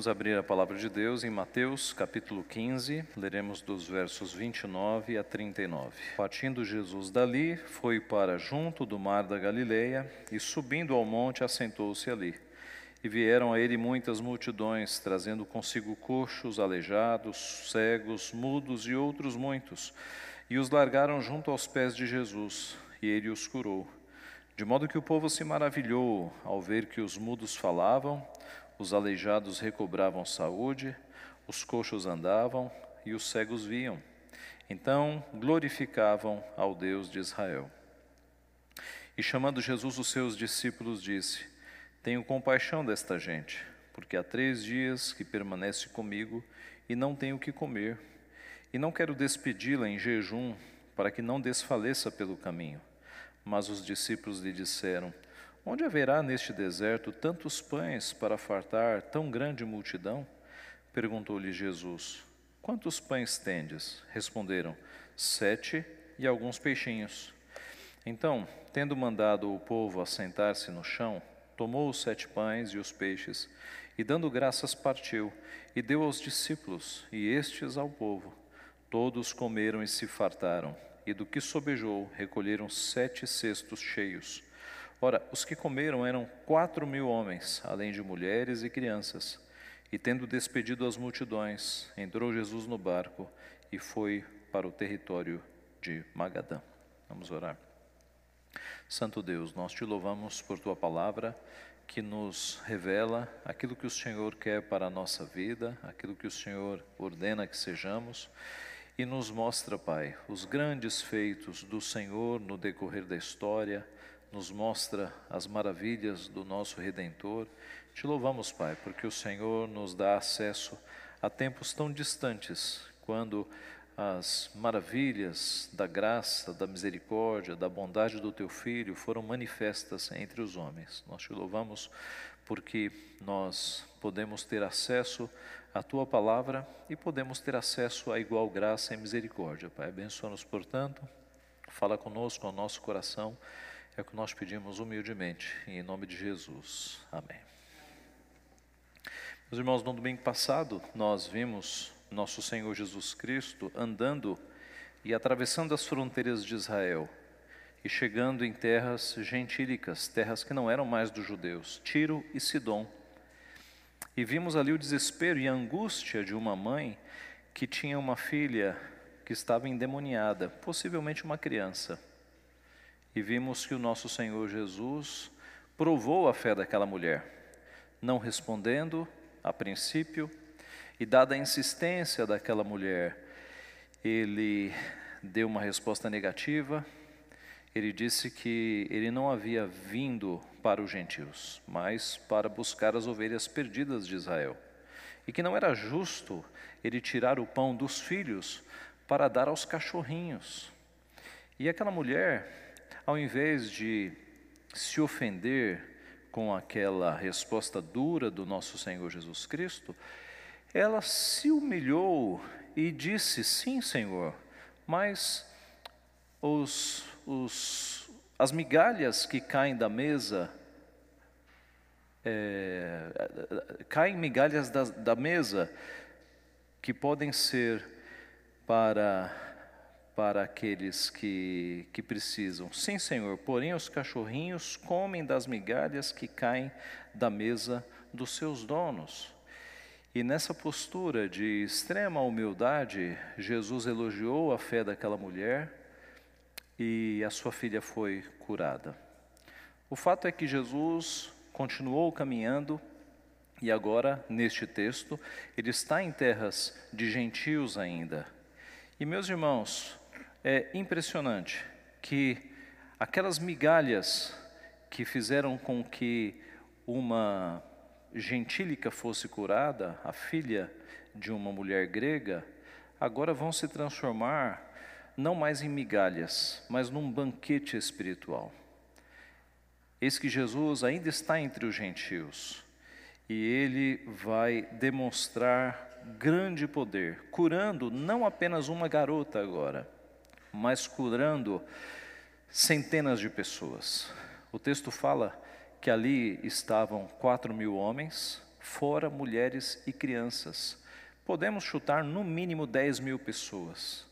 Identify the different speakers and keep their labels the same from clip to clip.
Speaker 1: Vamos abrir a palavra de Deus em Mateus capítulo 15, leremos dos versos 29 a 39. Partindo Jesus dali, foi para junto do mar da Galileia e subindo ao monte assentou-se ali. E vieram a ele muitas multidões, trazendo consigo coxos, aleijados, cegos, mudos e outros muitos, e os largaram junto aos pés de Jesus, e ele os curou. De modo que o povo se maravilhou ao ver que os mudos falavam, os aleijados recobravam saúde, os coxos andavam e os cegos viam. Então glorificavam ao Deus de Israel. E chamando Jesus os seus discípulos, disse: Tenho compaixão desta gente, porque há três dias que permanece comigo e não tenho o que comer. E não quero despedi-la em jejum, para que não desfaleça pelo caminho. Mas os discípulos lhe disseram: Onde haverá neste deserto tantos pães para fartar tão grande multidão? Perguntou-lhe Jesus. Quantos pães tendes? Responderam: Sete e alguns peixinhos. Então, tendo mandado o povo assentar-se no chão, tomou os sete pães e os peixes, e dando graças partiu, e deu aos discípulos, e estes ao povo. Todos comeram e se fartaram, e do que sobejou recolheram sete cestos cheios. Ora, os que comeram eram quatro mil homens, além de mulheres e crianças. E tendo despedido as multidões, entrou Jesus no barco e foi para o território de Magadã. Vamos orar. Santo Deus, nós te louvamos por tua palavra que nos revela aquilo que o Senhor quer para a nossa vida, aquilo que o Senhor ordena que sejamos e nos mostra, Pai, os grandes feitos do Senhor no decorrer da história nos mostra as maravilhas do nosso Redentor. Te louvamos, Pai, porque o Senhor nos dá acesso a tempos tão distantes, quando as maravilhas da graça, da misericórdia, da bondade do Teu Filho foram manifestas entre os homens. Nós te louvamos porque nós podemos ter acesso à Tua palavra e podemos ter acesso à igual graça e misericórdia. Pai, abençoa-nos, portanto, fala conosco ao nosso coração é o que nós pedimos humildemente, em nome de Jesus. Amém. Meus irmãos, no domingo passado, nós vimos nosso Senhor Jesus Cristo andando e atravessando as fronteiras de Israel e chegando em terras gentílicas, terras que não eram mais dos judeus, Tiro e Sidom. E vimos ali o desespero e a angústia de uma mãe que tinha uma filha que estava endemoniada, possivelmente uma criança e vimos que o nosso Senhor Jesus provou a fé daquela mulher, não respondendo a princípio, e dada a insistência daquela mulher, ele deu uma resposta negativa. Ele disse que ele não havia vindo para os gentios, mas para buscar as ovelhas perdidas de Israel. E que não era justo ele tirar o pão dos filhos para dar aos cachorrinhos. E aquela mulher, ao invés de se ofender com aquela resposta dura do nosso Senhor Jesus Cristo, ela se humilhou e disse: Sim, Senhor, mas os, os, as migalhas que caem da mesa, é, caem migalhas da, da mesa que podem ser para para aqueles que, que precisam. Sim, Senhor, porém os cachorrinhos comem das migalhas que caem da mesa dos seus donos. E nessa postura de extrema humildade, Jesus elogiou a fé daquela mulher e a sua filha foi curada. O fato é que Jesus continuou caminhando e agora, neste texto, ele está em terras de gentios ainda. E meus irmãos, é impressionante que aquelas migalhas que fizeram com que uma gentílica fosse curada, a filha de uma mulher grega, agora vão se transformar não mais em migalhas, mas num banquete espiritual. Eis que Jesus ainda está entre os gentios e ele vai demonstrar grande poder, curando não apenas uma garota agora, mas curando centenas de pessoas. O texto fala que ali estavam quatro mil homens, fora mulheres e crianças. Podemos chutar no mínimo 10 mil pessoas.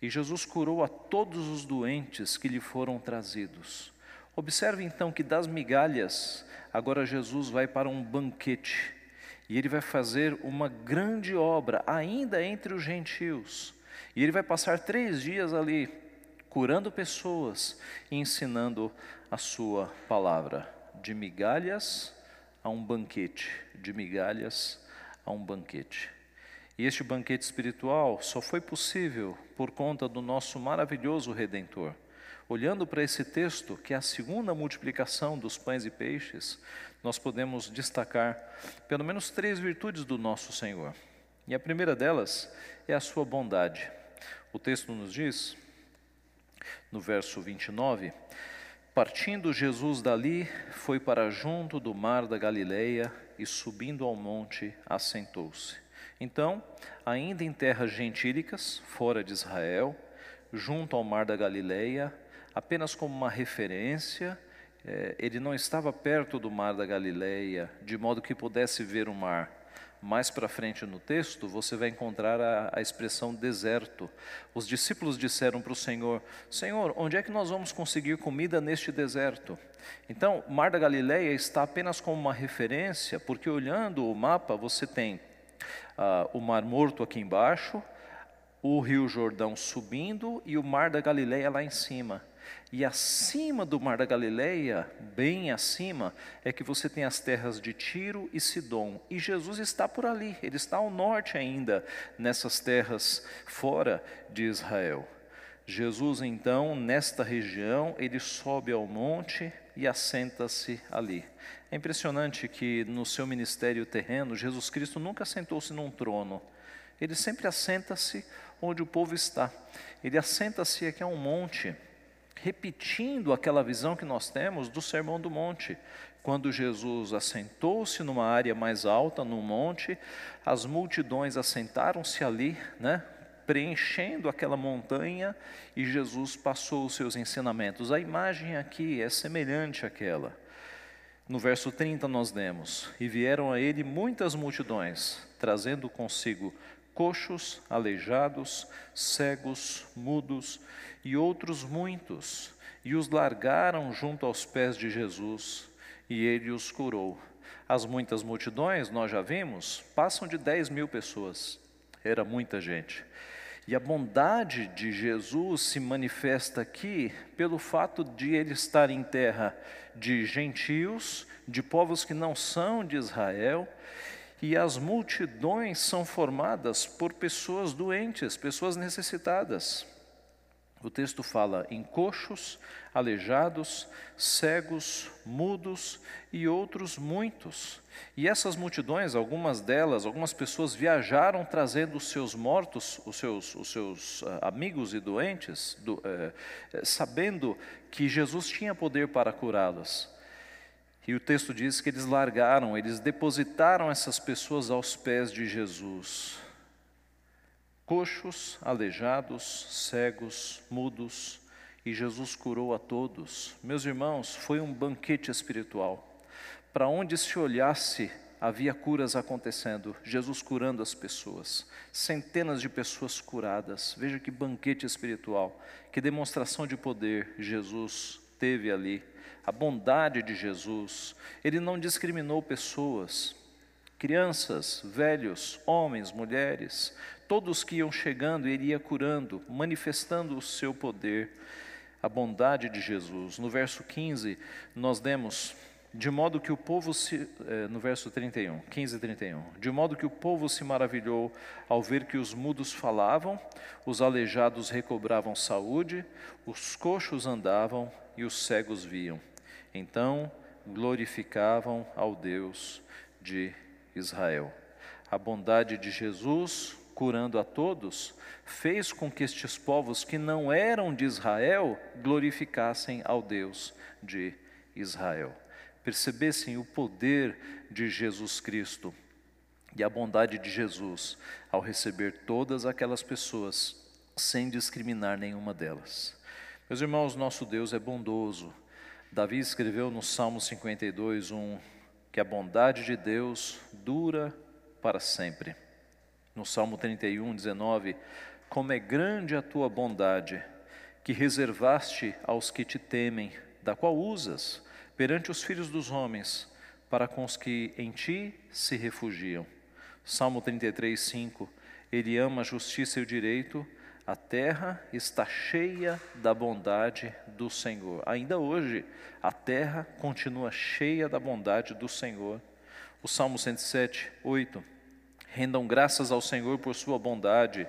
Speaker 1: E Jesus curou a todos os doentes que lhe foram trazidos. Observe então que das migalhas, agora Jesus vai para um banquete e ele vai fazer uma grande obra ainda entre os gentios. E ele vai passar três dias ali, curando pessoas e ensinando a sua palavra, de migalhas a um banquete, de migalhas a um banquete. E este banquete espiritual só foi possível por conta do nosso maravilhoso Redentor. Olhando para esse texto, que é a segunda multiplicação dos pães e peixes, nós podemos destacar pelo menos três virtudes do nosso Senhor. E a primeira delas é a sua bondade. O texto nos diz, no verso 29, Partindo Jesus dali, foi para junto do mar da Galileia e subindo ao monte, assentou-se. Então, ainda em terras gentílicas, fora de Israel, junto ao mar da Galileia, apenas como uma referência, eh, ele não estava perto do mar da Galileia, de modo que pudesse ver o mar. Mais para frente no texto, você vai encontrar a, a expressão deserto. Os discípulos disseram para o Senhor: Senhor, onde é que nós vamos conseguir comida neste deserto? Então, Mar da Galileia está apenas como uma referência, porque olhando o mapa, você tem ah, o Mar Morto aqui embaixo, o Rio Jordão subindo e o Mar da Galileia lá em cima. E acima do Mar da Galileia, bem acima, é que você tem as terras de Tiro e Sidom. E Jesus está por ali, ele está ao norte ainda, nessas terras fora de Israel. Jesus, então, nesta região, ele sobe ao monte e assenta-se ali. É impressionante que no seu ministério terreno, Jesus Cristo nunca sentou-se num trono. Ele sempre assenta-se onde o povo está. Ele assenta-se aqui a um monte, repetindo aquela visão que nós temos do Sermão do Monte. Quando Jesus assentou-se numa área mais alta, no monte, as multidões assentaram-se ali, né, preenchendo aquela montanha, e Jesus passou os seus ensinamentos. A imagem aqui é semelhante àquela. No verso 30 nós lemos: E vieram a ele muitas multidões, trazendo consigo coxos, aleijados, cegos, mudos e outros muitos, e os largaram junto aos pés de Jesus, e ele os curou. As muitas multidões, nós já vimos, passam de 10 mil pessoas, era muita gente. E a bondade de Jesus se manifesta aqui pelo fato de ele estar em terra de gentios, de povos que não são de Israel, e as multidões são formadas por pessoas doentes, pessoas necessitadas. O texto fala em coxos, aleijados, cegos, mudos e outros muitos. E essas multidões, algumas delas, algumas pessoas viajaram trazendo os seus mortos, os seus, os seus uh, amigos e doentes, do, uh, sabendo que Jesus tinha poder para curá-los. E o texto diz que eles largaram, eles depositaram essas pessoas aos pés de Jesus coxos, aleijados, cegos, mudos, e Jesus curou a todos. Meus irmãos, foi um banquete espiritual. Para onde se olhasse, havia curas acontecendo, Jesus curando as pessoas, centenas de pessoas curadas. Veja que banquete espiritual, que demonstração de poder Jesus teve ali. A bondade de Jesus, ele não discriminou pessoas, crianças, velhos, homens, mulheres, todos que iam chegando, ele ia curando, manifestando o seu poder, a bondade de Jesus. No verso 15, nós demos, de modo que o povo se, eh, no verso 31, 15 e 31, de modo que o povo se maravilhou ao ver que os mudos falavam, os aleijados recobravam saúde, os coxos andavam e os cegos viam. Então glorificavam ao Deus de Israel. A bondade de Jesus curando a todos, fez com que estes povos que não eram de Israel glorificassem ao Deus de Israel. Percebessem o poder de Jesus Cristo e a bondade de Jesus ao receber todas aquelas pessoas sem discriminar nenhuma delas. Meus irmãos, nosso Deus é bondoso. Davi escreveu no Salmo 52, um que a bondade de Deus dura para sempre. No Salmo 31, 19, como é grande a tua bondade, que reservaste aos que te temem, da qual usas perante os filhos dos homens, para com os que em ti se refugiam. Salmo 33, 5, ele ama a justiça e o direito, a terra está cheia da bondade do Senhor. Ainda hoje, a terra continua cheia da bondade do Senhor. O Salmo 107, 8. Rendam graças ao Senhor por sua bondade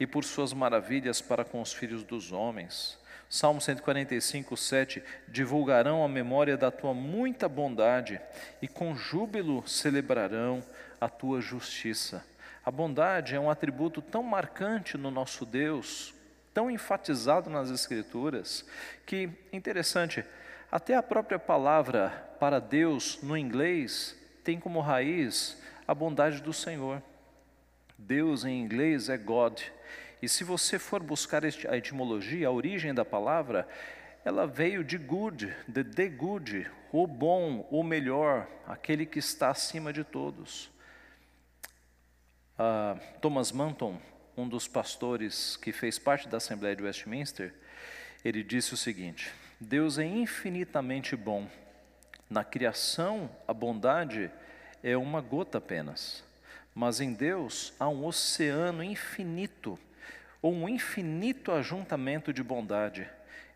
Speaker 1: e por suas maravilhas para com os filhos dos homens. Salmo 145, 7. Divulgarão a memória da tua muita bondade e com júbilo celebrarão a tua justiça. A bondade é um atributo tão marcante no nosso Deus, tão enfatizado nas Escrituras, que, interessante, até a própria palavra para Deus no inglês tem como raiz a bondade do Senhor. Deus em inglês é God. E se você for buscar a etimologia, a origem da palavra, ela veio de good, de the good, o bom, o melhor, aquele que está acima de todos. Uh, Thomas Manton, um dos pastores que fez parte da Assembleia de Westminster, ele disse o seguinte: Deus é infinitamente bom. Na criação, a bondade é uma gota apenas, mas em Deus há um oceano infinito, ou um infinito ajuntamento de bondade.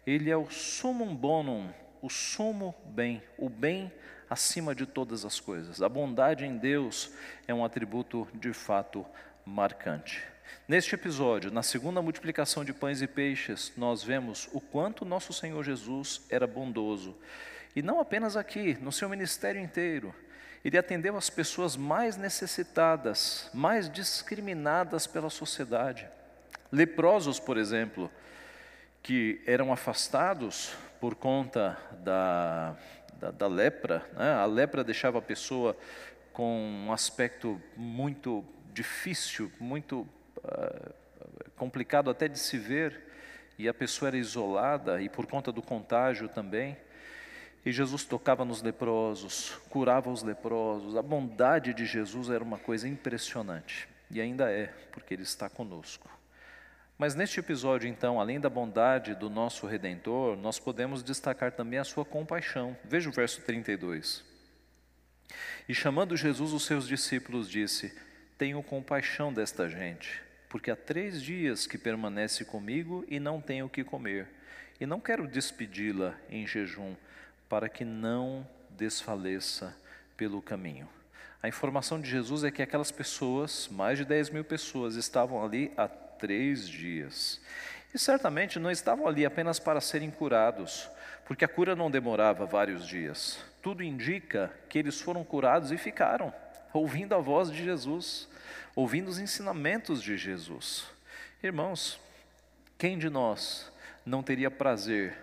Speaker 1: Ele é o sumum bonum, o sumo bem, o bem acima de todas as coisas. A bondade em Deus é um atributo de fato marcante. Neste episódio, na segunda multiplicação de pães e peixes, nós vemos o quanto nosso Senhor Jesus era bondoso. E não apenas aqui, no seu ministério inteiro. Ele atendeu as pessoas mais necessitadas, mais discriminadas pela sociedade. Leprosos, por exemplo, que eram afastados por conta da da, da lepra. Né? A lepra deixava a pessoa com um aspecto muito difícil, muito uh, complicado até de se ver, e a pessoa era isolada, e por conta do contágio também. E Jesus tocava nos leprosos, curava os leprosos. A bondade de Jesus era uma coisa impressionante, e ainda é, porque Ele está conosco. Mas neste episódio, então, além da bondade do nosso Redentor, nós podemos destacar também a sua compaixão. Veja o verso 32. E chamando Jesus os seus discípulos, disse: Tenho compaixão desta gente, porque há três dias que permanece comigo e não tenho o que comer. E não quero despedi-la em jejum, para que não desfaleça pelo caminho. A informação de Jesus é que aquelas pessoas, mais de 10 mil pessoas, estavam ali há três dias. E certamente não estavam ali apenas para serem curados, porque a cura não demorava vários dias. Tudo indica que eles foram curados e ficaram, ouvindo a voz de Jesus, ouvindo os ensinamentos de Jesus. Irmãos, quem de nós não teria prazer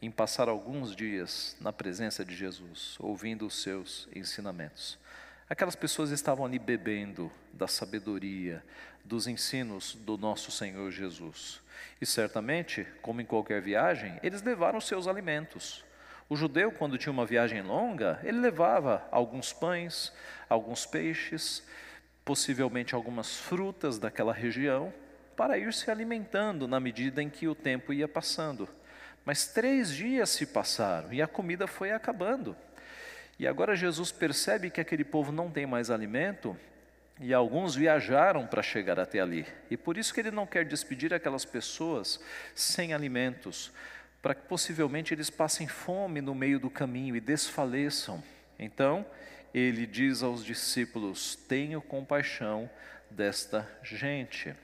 Speaker 1: em passar alguns dias na presença de Jesus, ouvindo os seus ensinamentos? Aquelas pessoas estavam ali bebendo da sabedoria, dos ensinos do nosso Senhor Jesus. E certamente, como em qualquer viagem, eles levaram seus alimentos. O judeu, quando tinha uma viagem longa, ele levava alguns pães, alguns peixes, possivelmente algumas frutas daquela região, para ir se alimentando na medida em que o tempo ia passando. Mas três dias se passaram e a comida foi acabando. E agora Jesus percebe que aquele povo não tem mais alimento e alguns viajaram para chegar até ali. E por isso que ele não quer despedir aquelas pessoas sem alimentos, para que possivelmente eles passem fome no meio do caminho e desfaleçam. Então, ele diz aos discípulos: Tenho compaixão desta gente.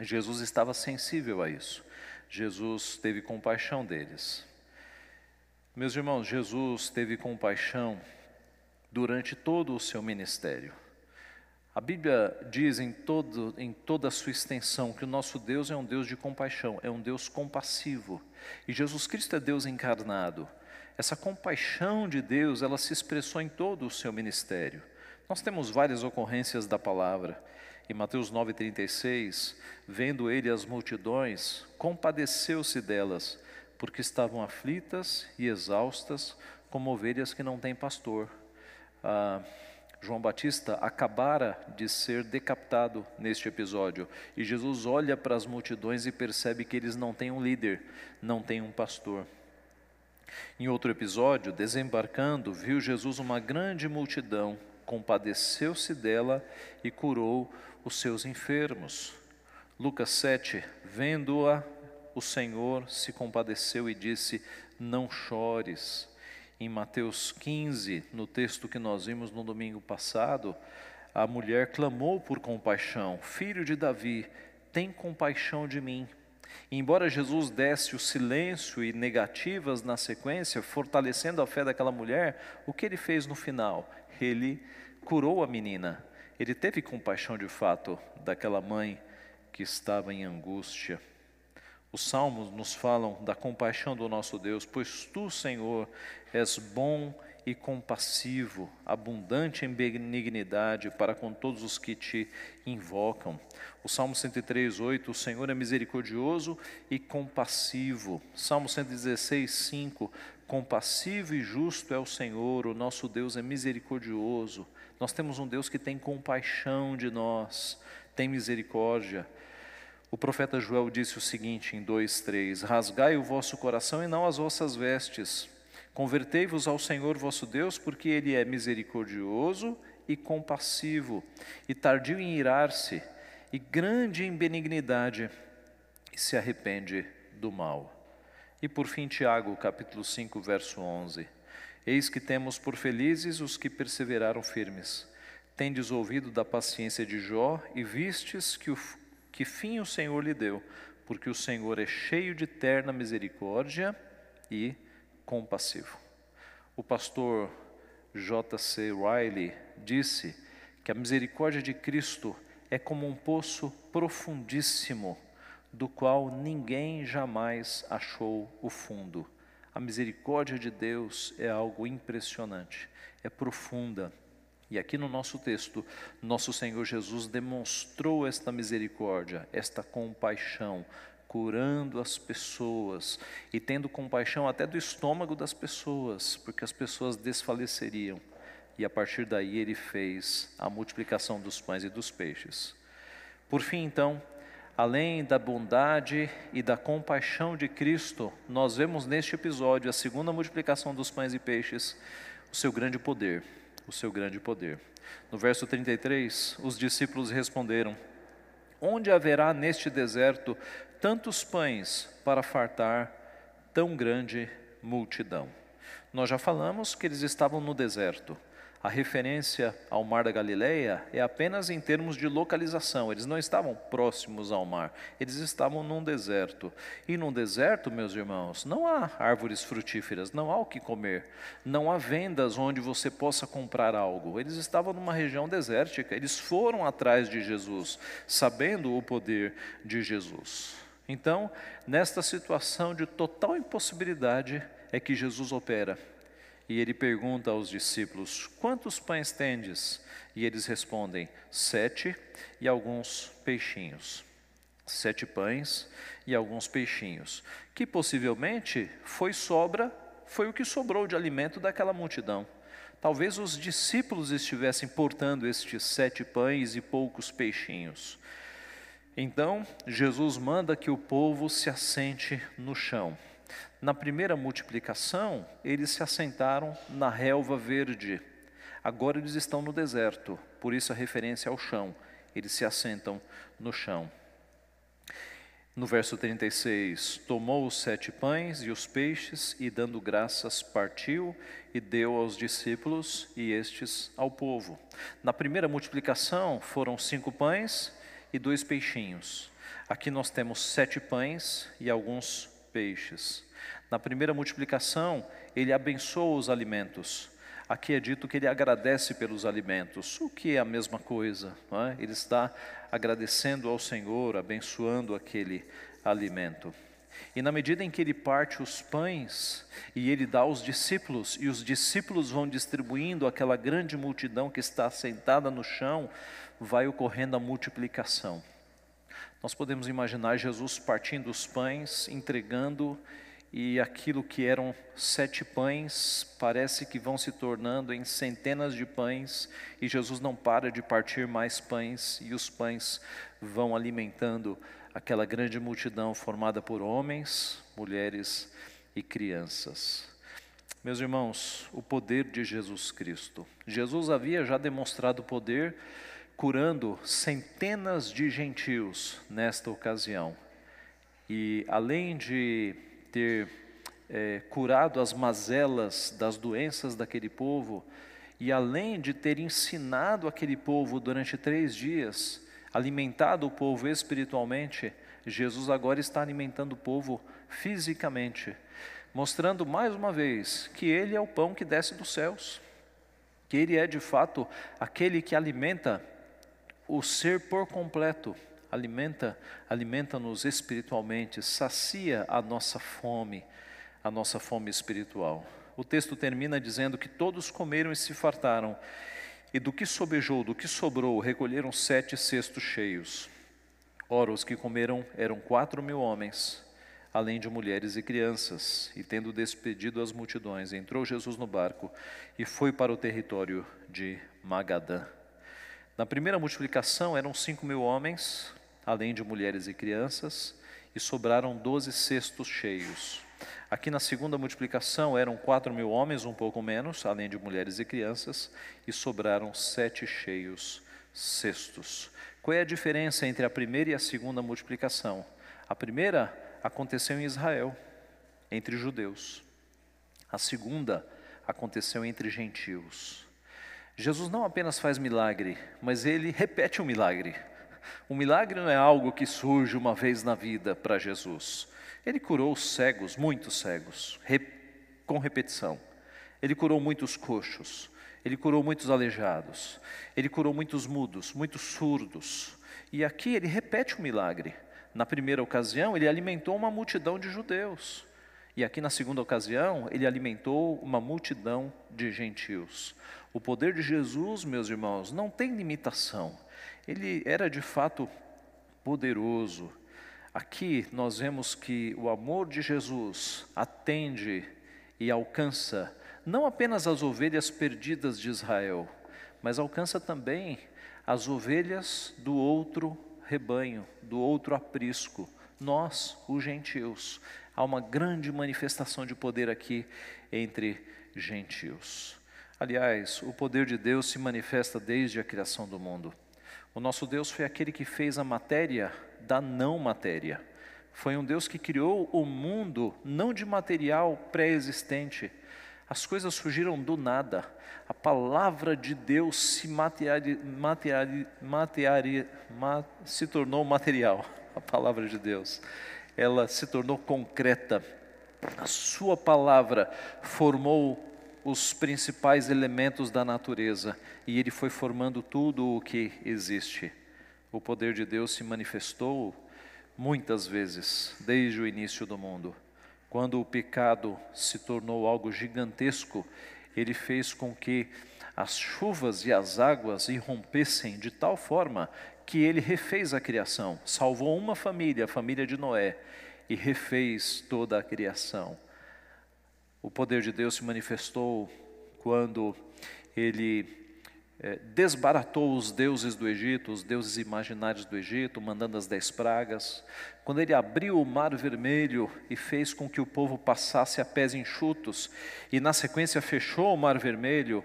Speaker 1: Jesus estava sensível a isso. Jesus teve compaixão deles. Meus irmãos, Jesus teve compaixão durante todo o seu ministério. A Bíblia diz em, todo, em toda a sua extensão que o nosso Deus é um Deus de compaixão, é um Deus compassivo. E Jesus Cristo é Deus encarnado. Essa compaixão de Deus, ela se expressou em todo o seu ministério. Nós temos várias ocorrências da palavra. Em Mateus 9,36, vendo ele as multidões, compadeceu-se delas porque estavam aflitas e exaustas, como ovelhas que não têm pastor. ah, João Batista acabara de ser decapitado neste episódio. E Jesus olha para as multidões e percebe que eles não têm um líder, não têm um pastor. Em outro episódio, desembarcando, viu Jesus uma grande multidão, compadeceu-se dela e curou os seus enfermos. Lucas 7, vendo-a, o Senhor se compadeceu e disse: Não chores. Em Mateus 15, no texto que nós vimos no domingo passado, a mulher clamou por compaixão: Filho de Davi, tem compaixão de mim. Embora Jesus desse o silêncio e negativas na sequência, fortalecendo a fé daquela mulher, o que ele fez no final? Ele curou a menina. Ele teve compaixão de fato daquela mãe que estava em angústia. Os salmos nos falam da compaixão do nosso Deus, pois tu, Senhor, és bom e compassivo, abundante em benignidade para com todos os que te invocam. O Salmo 103, 8, o Senhor é misericordioso e compassivo. Salmo 116, 5, compassivo e justo é o Senhor, o nosso Deus é misericordioso. Nós temos um Deus que tem compaixão de nós, tem misericórdia. O profeta Joel disse o seguinte em 2:3: Rasgai o vosso coração e não as vossas vestes. Convertei-vos ao Senhor vosso Deus, porque ele é misericordioso e compassivo, e tardio em irar-se, e grande em benignidade, e se arrepende do mal. E por fim, Tiago, capítulo 5, verso 11. Eis que temos por felizes os que perseveraram firmes. Tendes ouvido da paciência de Jó e vistes que o que fim o Senhor lhe deu, porque o Senhor é cheio de terna misericórdia e compassivo. O pastor J.C. Riley disse que a misericórdia de Cristo é como um poço profundíssimo, do qual ninguém jamais achou o fundo. A misericórdia de Deus é algo impressionante, é profunda e aqui no nosso texto, nosso Senhor Jesus demonstrou esta misericórdia, esta compaixão, curando as pessoas e tendo compaixão até do estômago das pessoas, porque as pessoas desfaleceriam. E a partir daí ele fez a multiplicação dos pães e dos peixes. Por fim, então, além da bondade e da compaixão de Cristo, nós vemos neste episódio a segunda multiplicação dos pães e peixes, o seu grande poder o seu grande poder. No verso 33, os discípulos responderam: Onde haverá neste deserto tantos pães para fartar tão grande multidão? Nós já falamos que eles estavam no deserto. A referência ao mar da Galileia é apenas em termos de localização. Eles não estavam próximos ao mar, eles estavam num deserto. E num deserto, meus irmãos, não há árvores frutíferas, não há o que comer, não há vendas onde você possa comprar algo. Eles estavam numa região desértica, eles foram atrás de Jesus, sabendo o poder de Jesus. Então, nesta situação de total impossibilidade, é que Jesus opera e ele pergunta aos discípulos: Quantos pães tendes? E eles respondem: Sete e alguns peixinhos. Sete pães e alguns peixinhos, que possivelmente foi sobra, foi o que sobrou de alimento daquela multidão. Talvez os discípulos estivessem portando estes sete pães e poucos peixinhos. Então, Jesus manda que o povo se assente no chão. Na primeira multiplicação, eles se assentaram na relva verde. Agora eles estão no deserto, por isso a referência ao chão. Eles se assentam no chão. No verso 36, tomou os sete pães e os peixes, e dando graças, partiu e deu aos discípulos e estes ao povo. Na primeira multiplicação foram cinco pães e dois peixinhos. Aqui nós temos sete pães e alguns peixes. Na primeira multiplicação, ele abençoa os alimentos. Aqui é dito que ele agradece pelos alimentos, o que é a mesma coisa. É? Ele está agradecendo ao Senhor, abençoando aquele alimento. E na medida em que ele parte os pães e ele dá aos discípulos, e os discípulos vão distribuindo aquela grande multidão que está sentada no chão, vai ocorrendo a multiplicação. Nós podemos imaginar Jesus partindo os pães, entregando e aquilo que eram sete pães parece que vão se tornando em centenas de pães, e Jesus não para de partir mais pães, e os pães vão alimentando aquela grande multidão formada por homens, mulheres e crianças. Meus irmãos, o poder de Jesus Cristo. Jesus havia já demonstrado poder curando centenas de gentios nesta ocasião. E além de ter é, curado as mazelas das doenças daquele povo, e além de ter ensinado aquele povo durante três dias, alimentado o povo espiritualmente, Jesus agora está alimentando o povo fisicamente, mostrando mais uma vez que Ele é o pão que desce dos céus, que Ele é de fato aquele que alimenta o ser por completo, alimenta, alimenta-nos espiritualmente, sacia a nossa fome, a nossa fome espiritual. O texto termina dizendo que todos comeram e se fartaram, e do que sobejou, do que sobrou, recolheram sete cestos cheios. Ora, os que comeram eram quatro mil homens, além de mulheres e crianças. E tendo despedido as multidões, entrou Jesus no barco e foi para o território de Magadã. Na primeira multiplicação eram cinco mil homens, além de mulheres e crianças, e sobraram doze cestos cheios. Aqui na segunda multiplicação eram quatro mil homens, um pouco menos, além de mulheres e crianças, e sobraram sete cheios cestos. Qual é a diferença entre a primeira e a segunda multiplicação? A primeira aconteceu em Israel, entre judeus. A segunda aconteceu entre gentios. Jesus não apenas faz milagre, mas ele repete o milagre. O milagre não é algo que surge uma vez na vida para Jesus. Ele curou cegos, muitos cegos, com repetição. Ele curou muitos coxos. Ele curou muitos aleijados. Ele curou muitos mudos, muitos surdos. E aqui ele repete o milagre. Na primeira ocasião, ele alimentou uma multidão de judeus. E aqui na segunda ocasião, ele alimentou uma multidão de gentios. O poder de Jesus, meus irmãos, não tem limitação. Ele era de fato poderoso. Aqui nós vemos que o amor de Jesus atende e alcança não apenas as ovelhas perdidas de Israel, mas alcança também as ovelhas do outro rebanho, do outro aprisco, nós, os gentios. Há uma grande manifestação de poder aqui entre gentios. Aliás, o poder de Deus se manifesta desde a criação do mundo. O nosso Deus foi aquele que fez a matéria da não matéria. Foi um Deus que criou o mundo não de material pré-existente. As coisas surgiram do nada. A palavra de Deus se, materiali, materiali, materiali, ma, se tornou material. A palavra de Deus, ela se tornou concreta. A sua palavra formou os principais elementos da natureza e ele foi formando tudo o que existe. O poder de Deus se manifestou muitas vezes desde o início do mundo. Quando o pecado se tornou algo gigantesco, ele fez com que as chuvas e as águas irrompessem de tal forma que ele refez a criação, salvou uma família, a família de Noé, e refez toda a criação. O poder de Deus se manifestou quando ele é, desbaratou os deuses do Egito, os deuses imaginários do Egito, mandando as dez pragas, quando ele abriu o mar vermelho e fez com que o povo passasse a pés enxutos, e na sequência fechou o mar vermelho,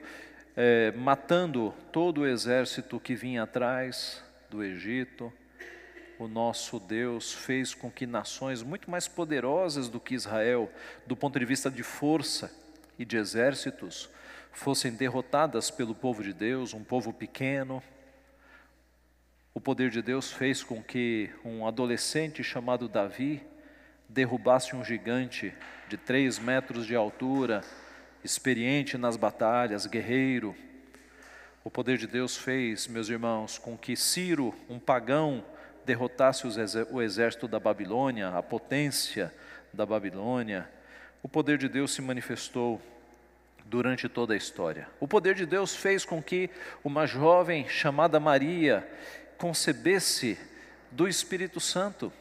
Speaker 1: é, matando todo o exército que vinha atrás do Egito, o nosso Deus fez com que nações muito mais poderosas do que Israel, do ponto de vista de força e de exércitos, fossem derrotadas pelo povo de Deus, um povo pequeno. O poder de Deus fez com que um adolescente chamado Davi derrubasse um gigante de três metros de altura, experiente nas batalhas, guerreiro. O poder de Deus fez, meus irmãos, com que Ciro, um pagão, derrotasse o exército da Babilônia, a potência da Babilônia, o poder de Deus se manifestou durante toda a história. O poder de Deus fez com que uma jovem chamada Maria concebesse do Espírito Santo.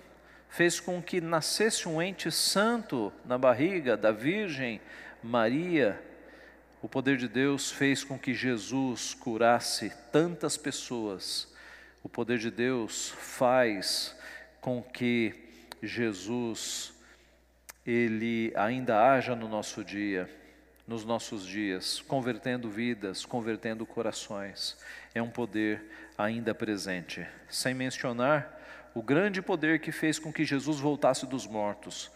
Speaker 1: fez com que nascesse um ente santo na barriga da Virgem Maria. O poder de Deus fez com que Jesus curasse tantas pessoas. O poder de Deus faz com que Jesus ele ainda haja no nosso dia, nos nossos dias, convertendo vidas, convertendo corações. É um poder ainda presente. Sem mencionar o grande poder que fez com que Jesus voltasse dos mortos,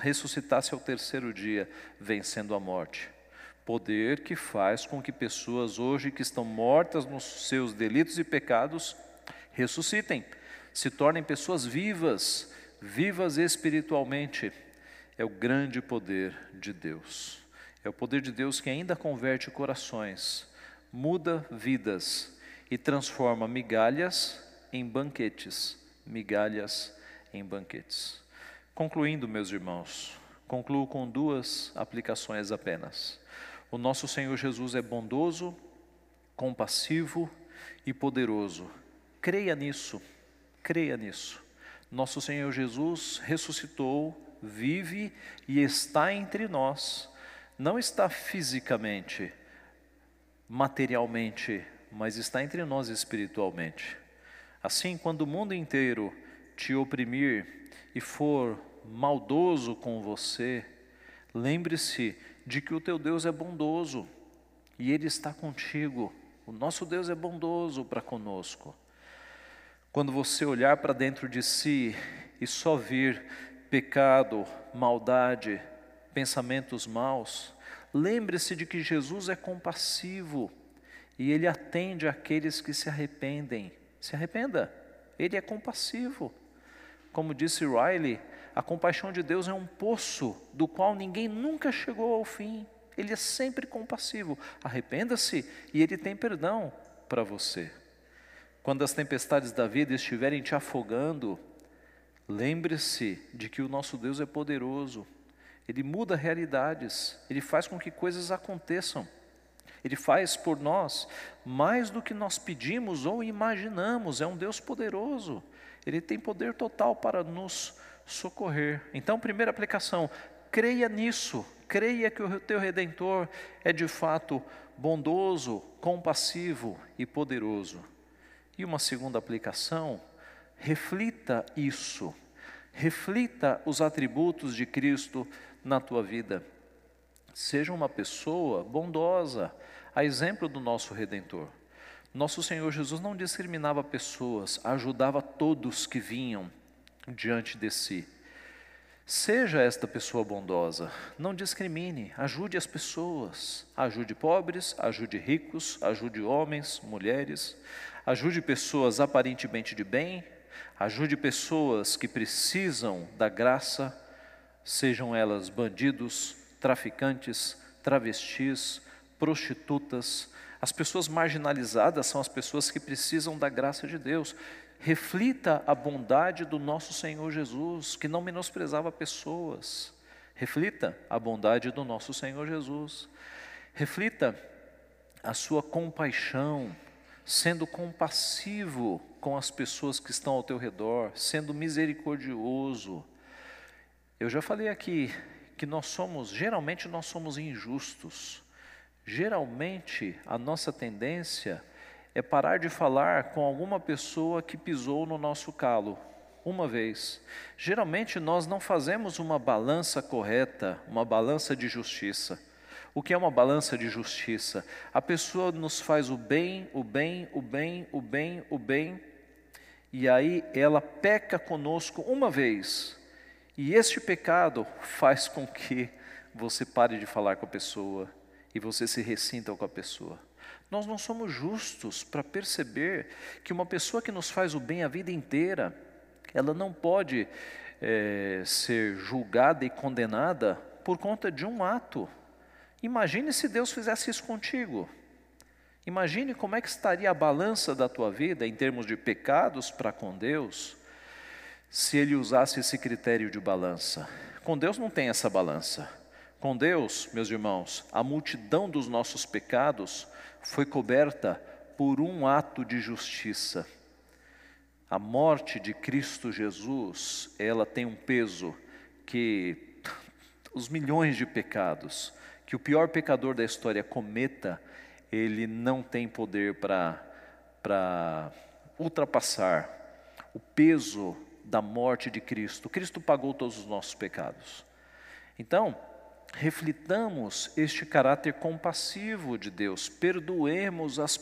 Speaker 1: ressuscitasse ao terceiro dia, vencendo a morte. Poder que faz com que pessoas hoje que estão mortas nos seus delitos e pecados ressuscitem, se tornem pessoas vivas, vivas espiritualmente. É o grande poder de Deus. É o poder de Deus que ainda converte corações, muda vidas e transforma migalhas em banquetes, migalhas em banquetes. Concluindo, meus irmãos, concluo com duas aplicações apenas. O nosso Senhor Jesus é bondoso, compassivo e poderoso. Creia nisso, creia nisso. Nosso Senhor Jesus ressuscitou, vive e está entre nós. Não está fisicamente, materialmente, mas está entre nós espiritualmente. Assim, quando o mundo inteiro te oprimir e for maldoso com você, lembre-se de que o teu Deus é bondoso e Ele está contigo. O nosso Deus é bondoso para conosco. Quando você olhar para dentro de si e só vir pecado, maldade, pensamentos maus, lembre-se de que Jesus é compassivo e Ele atende aqueles que se arrependem. Se arrependa, Ele é compassivo. Como disse Riley, a compaixão de Deus é um poço do qual ninguém nunca chegou ao fim. Ele é sempre compassivo. Arrependa-se e Ele tem perdão para você. Quando as tempestades da vida estiverem te afogando, lembre-se de que o nosso Deus é poderoso. Ele muda realidades, ele faz com que coisas aconteçam. Ele faz por nós mais do que nós pedimos ou imaginamos. É um Deus poderoso. Ele tem poder total para nos socorrer. Então, primeira aplicação: creia nisso. Creia que o teu redentor é de fato bondoso, compassivo e poderoso. E uma segunda aplicação: reflita isso. Reflita os atributos de Cristo na tua vida. Seja uma pessoa bondosa, a exemplo do nosso Redentor. Nosso Senhor Jesus não discriminava pessoas, ajudava todos que vinham diante de si. Seja esta pessoa bondosa, não discrimine, ajude as pessoas, ajude pobres, ajude ricos, ajude homens, mulheres, ajude pessoas aparentemente de bem, ajude pessoas que precisam da graça, sejam elas bandidos, traficantes, travestis, prostitutas. As pessoas marginalizadas são as pessoas que precisam da graça de Deus. Reflita a bondade do nosso Senhor Jesus, que não menosprezava pessoas. Reflita a bondade do nosso Senhor Jesus. Reflita a sua compaixão, sendo compassivo com as pessoas que estão ao teu redor, sendo misericordioso. Eu já falei aqui que nós somos, geralmente nós somos injustos. Geralmente a nossa tendência é parar de falar com alguma pessoa que pisou no nosso calo uma vez. Geralmente nós não fazemos uma balança correta, uma balança de justiça. O que é uma balança de justiça? A pessoa nos faz o bem, o bem, o bem, o bem, o bem, e aí ela peca conosco uma vez. E este pecado faz com que você pare de falar com a pessoa e você se ressinta com a pessoa. Nós não somos justos para perceber que uma pessoa que nos faz o bem a vida inteira, ela não pode é, ser julgada e condenada por conta de um ato. Imagine se Deus fizesse isso contigo. Imagine como é que estaria a balança da tua vida em termos de pecados para com Deus se ele usasse esse critério de balança. Com Deus não tem essa balança. Com Deus, meus irmãos, a multidão dos nossos pecados foi coberta por um ato de justiça. A morte de Cristo Jesus, ela tem um peso que os milhões de pecados que o pior pecador da história cometa, ele não tem poder para ultrapassar o peso da morte de Cristo. Cristo pagou todos os nossos pecados. Então, reflitamos este caráter compassivo de Deus, perdoemos as